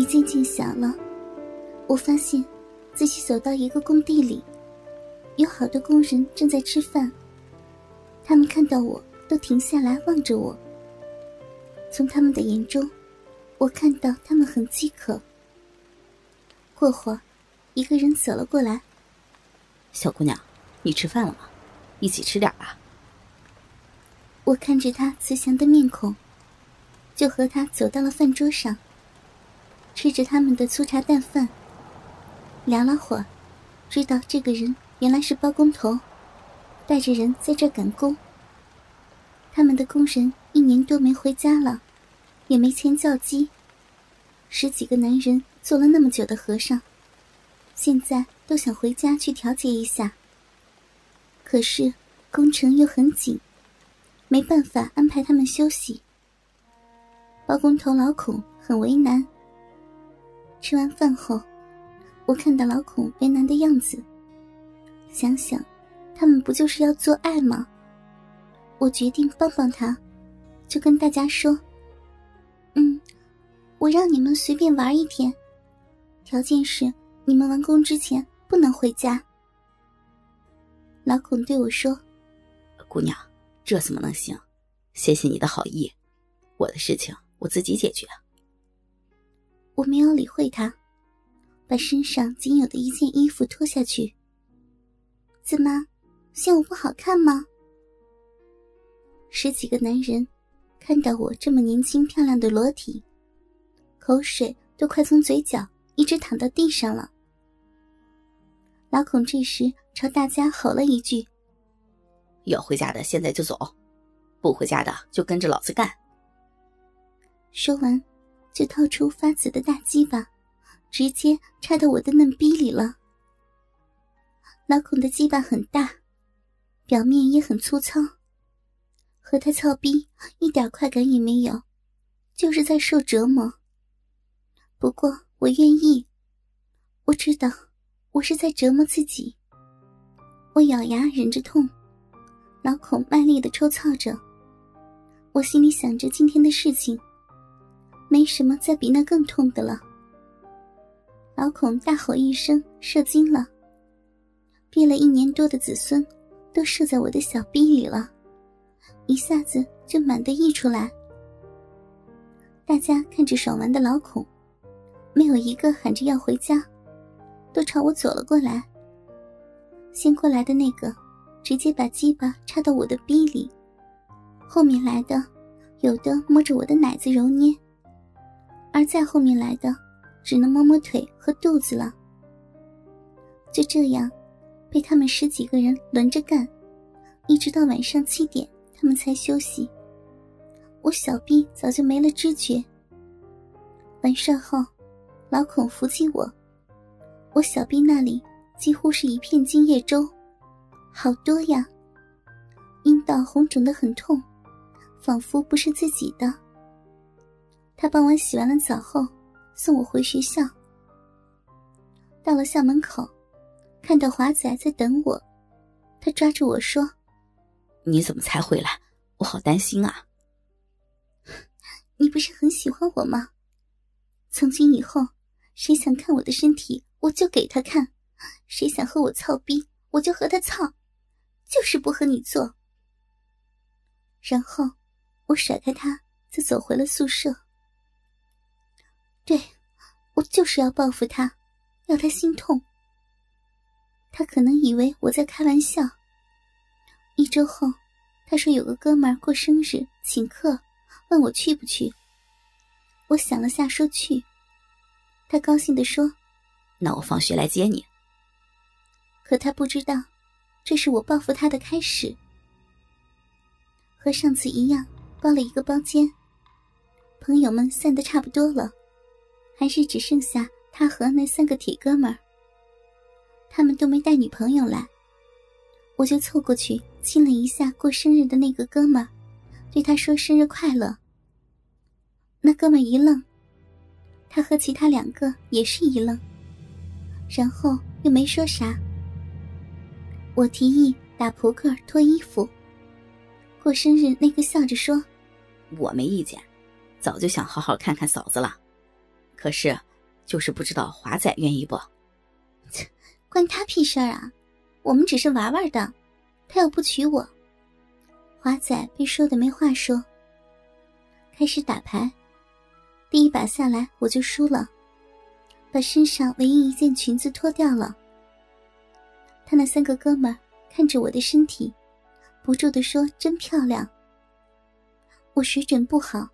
雨渐渐小了，我发现自己走到一个工地里，有好多工人正在吃饭。他们看到我都停下来望着我。从他们的眼中，我看到他们很饥渴。过会儿，一个人走了过来：“小姑娘，你吃饭了吗？一起吃点吧。”我看着他慈祥的面孔，就和他走到了饭桌上，吃着他们的粗茶淡饭。聊了会儿，知道这个人原来是包工头，带着人在这赶工。他们的工人一年多没回家了，也没钱叫鸡。十几个男人做了那么久的和尚，现在都想回家去调节一下。可是工程又很紧。没办法安排他们休息。包工头老孔很为难。吃完饭后，我看到老孔为难的样子，想想，他们不就是要做爱吗？我决定帮帮他，就跟大家说：“嗯，我让你们随便玩一天，条件是你们完工之前不能回家。”老孔对我说：“姑娘。”这怎么能行？谢谢你的好意，我的事情我自己解决。我没有理会他，把身上仅有的一件衣服脱下去。怎么，嫌我不好看吗？十几个男人看到我这么年轻漂亮的裸体，口水都快从嘴角一直淌到地上了。老孔这时朝大家吼了一句。要回家的现在就走，不回家的就跟着老子干。说完，就掏出发紫的大鸡巴，直接插到我的嫩逼里了。老孔的鸡巴很大，表面也很粗糙，和他操逼一点快感也没有，就是在受折磨。不过我愿意，我知道我是在折磨自己。我咬牙忍着痛。老孔卖力的抽操着，我心里想着今天的事情，没什么再比那更痛的了。老孔大吼一声，射精了，憋了一年多的子孙都射在我的小逼里了，一下子就满的溢出来。大家看着爽完的老孔，没有一个喊着要回家，都朝我走了过来。先过来的那个。直接把鸡巴插到我的逼里，后面来的有的摸着我的奶子揉捏，而再后面来的只能摸摸腿和肚子了。就这样，被他们十几个人轮着干，一直到晚上七点，他们才休息。我小臂早就没了知觉。完事后，老孔扶起我，我小臂那里几乎是一片精液粥。好多呀！阴道红肿的很痛，仿佛不是自己的。他帮我洗完了澡后，送我回学校。到了校门口，看到华仔在等我，他抓住我说：“你怎么才回来？我好担心啊！”你不是很喜欢我吗？从今以后，谁想看我的身体，我就给他看；谁想和我操逼，我就和他操。就是不和你做。然后，我甩开他，就走回了宿舍。对，我就是要报复他，要他心痛。他可能以为我在开玩笑。一周后，他说有个哥们儿过生日请客，问我去不去。我想了下，说去。他高兴的说：“那我放学来接你。”可他不知道。这是我报复他的开始，和上次一样，包了一个包间。朋友们散的差不多了，还是只剩下他和那三个铁哥们儿。他们都没带女朋友来，我就凑过去亲了一下过生日的那个哥们儿，对他说生日快乐。那哥们儿一愣，他和其他两个也是一愣，然后又没说啥。我提议打扑克脱衣服。过生日那个笑着说：“我没意见，早就想好好看看嫂子了。可是就是不知道华仔愿意不？关他屁事儿啊！我们只是玩玩的，他又不娶我。华仔被说的没话说。开始打牌，第一把下来我就输了，把身上唯一一件裙子脱掉了。他那三个哥们看着我的身体，不住的说：“真漂亮。”我水准不好，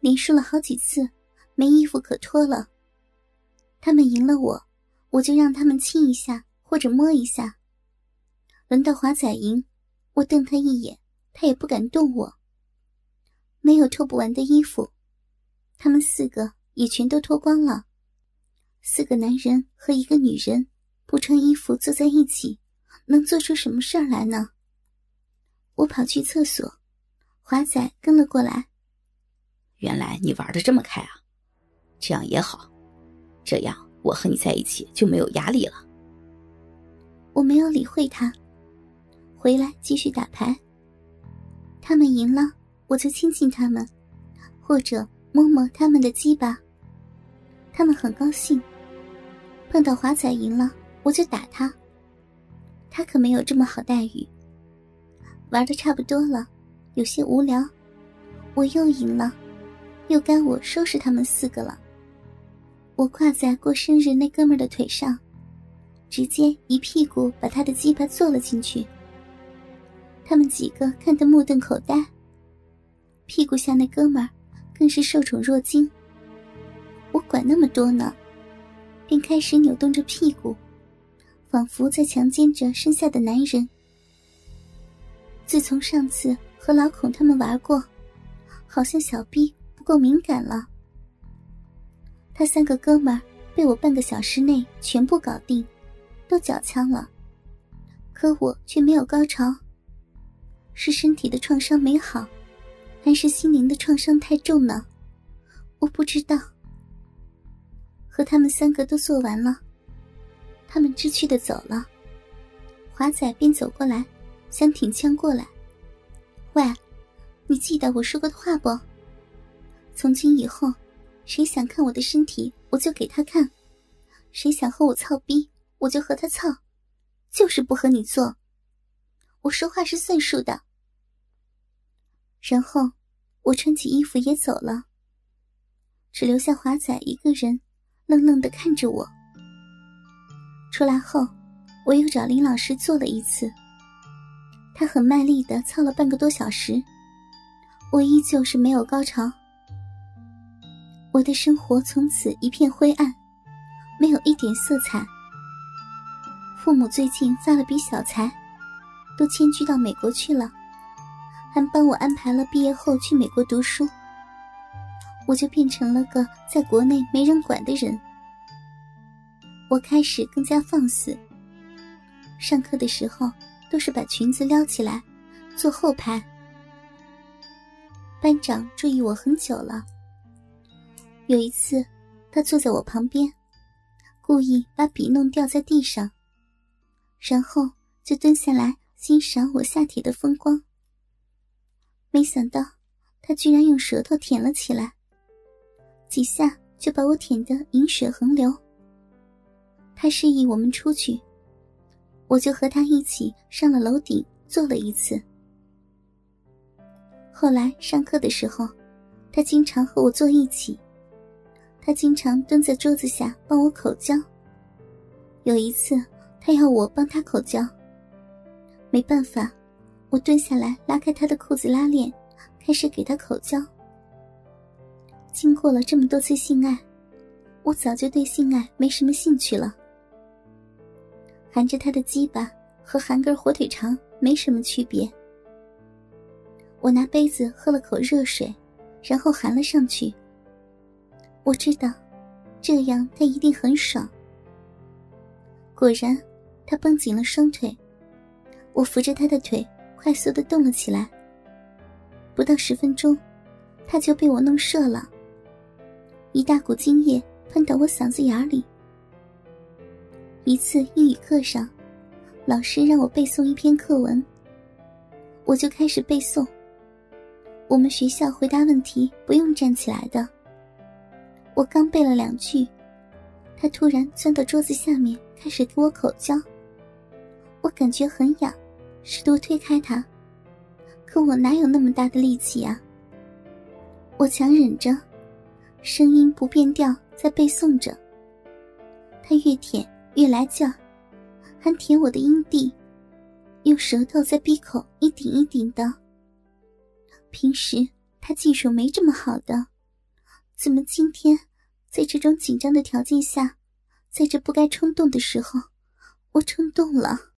连输了好几次，没衣服可脱了。他们赢了我，我就让他们亲一下或者摸一下。轮到华仔赢，我瞪他一眼，他也不敢动我。没有脱不完的衣服，他们四个也全都脱光了。四个男人和一个女人不穿衣服坐在一起，能做出什么事儿来呢？我跑去厕所，华仔跟了过来。原来你玩的这么开啊，这样也好，这样我和你在一起就没有压力了。我没有理会他，回来继续打牌。他们赢了。我就亲亲他们，或者摸摸他们的鸡巴。他们很高兴。碰到华仔赢了，我就打他。他可没有这么好待遇。玩的差不多了，有些无聊，我又赢了，又该我收拾他们四个了。我挂在过生日那哥们的腿上，直接一屁股把他的鸡巴坐了进去。他们几个看得目瞪口呆。屁股下那哥们更是受宠若惊。我管那么多呢，便开始扭动着屁股，仿佛在强奸着身下的男人。自从上次和老孔他们玩过，好像小逼不够敏感了。他三个哥们儿被我半个小时内全部搞定，都缴枪了，可我却没有高潮。是身体的创伤没好。还是心灵的创伤太重呢，我不知道。和他们三个都做完了，他们知趣的走了。华仔便走过来，想挺枪过来。喂，你记得我说过的话不？从今以后，谁想看我的身体，我就给他看；谁想和我操逼，我就和他操，就是不和你做。我说话是算数的。然后，我穿起衣服也走了，只留下华仔一个人，愣愣的看着我。出来后，我又找林老师做了一次，他很卖力的操了半个多小时，我依旧是没有高潮。我的生活从此一片灰暗，没有一点色彩。父母最近发了笔小财，都迁居到美国去了。还帮我安排了毕业后去美国读书，我就变成了个在国内没人管的人。我开始更加放肆，上课的时候都是把裙子撩起来，坐后排。班长注意我很久了，有一次他坐在我旁边，故意把笔弄掉在地上，然后就蹲下来欣赏我下体的风光。没想到，他居然用舌头舔了起来，几下就把我舔得饮水横流。他示意我们出去，我就和他一起上了楼顶做了一次。后来上课的时候，他经常和我坐一起，他经常蹲在桌子下帮我口交。有一次，他要我帮他口交，没办法。我蹲下来，拉开他的裤子拉链，开始给他口交。经过了这么多次性爱，我早就对性爱没什么兴趣了。含着他的鸡巴和含根火腿肠没什么区别。我拿杯子喝了口热水，然后含了上去。我知道，这样他一定很爽。果然，他绷紧了双腿，我扶着他的腿。快速的动了起来。不到十分钟，他就被我弄射了，一大股精液喷到我嗓子眼里。一次英语课上，老师让我背诵一篇课文，我就开始背诵。我们学校回答问题不用站起来的。我刚背了两句，他突然钻到桌子下面，开始给我口交。我感觉很痒，试图推开他，可我哪有那么大的力气啊？我强忍着，声音不变调，在背诵着。他越舔越来劲，还舔我的阴蒂，用舌头在闭口一顶一顶的。平时他技术没这么好的，怎么今天在这种紧张的条件下，在这不该冲动的时候，我冲动了？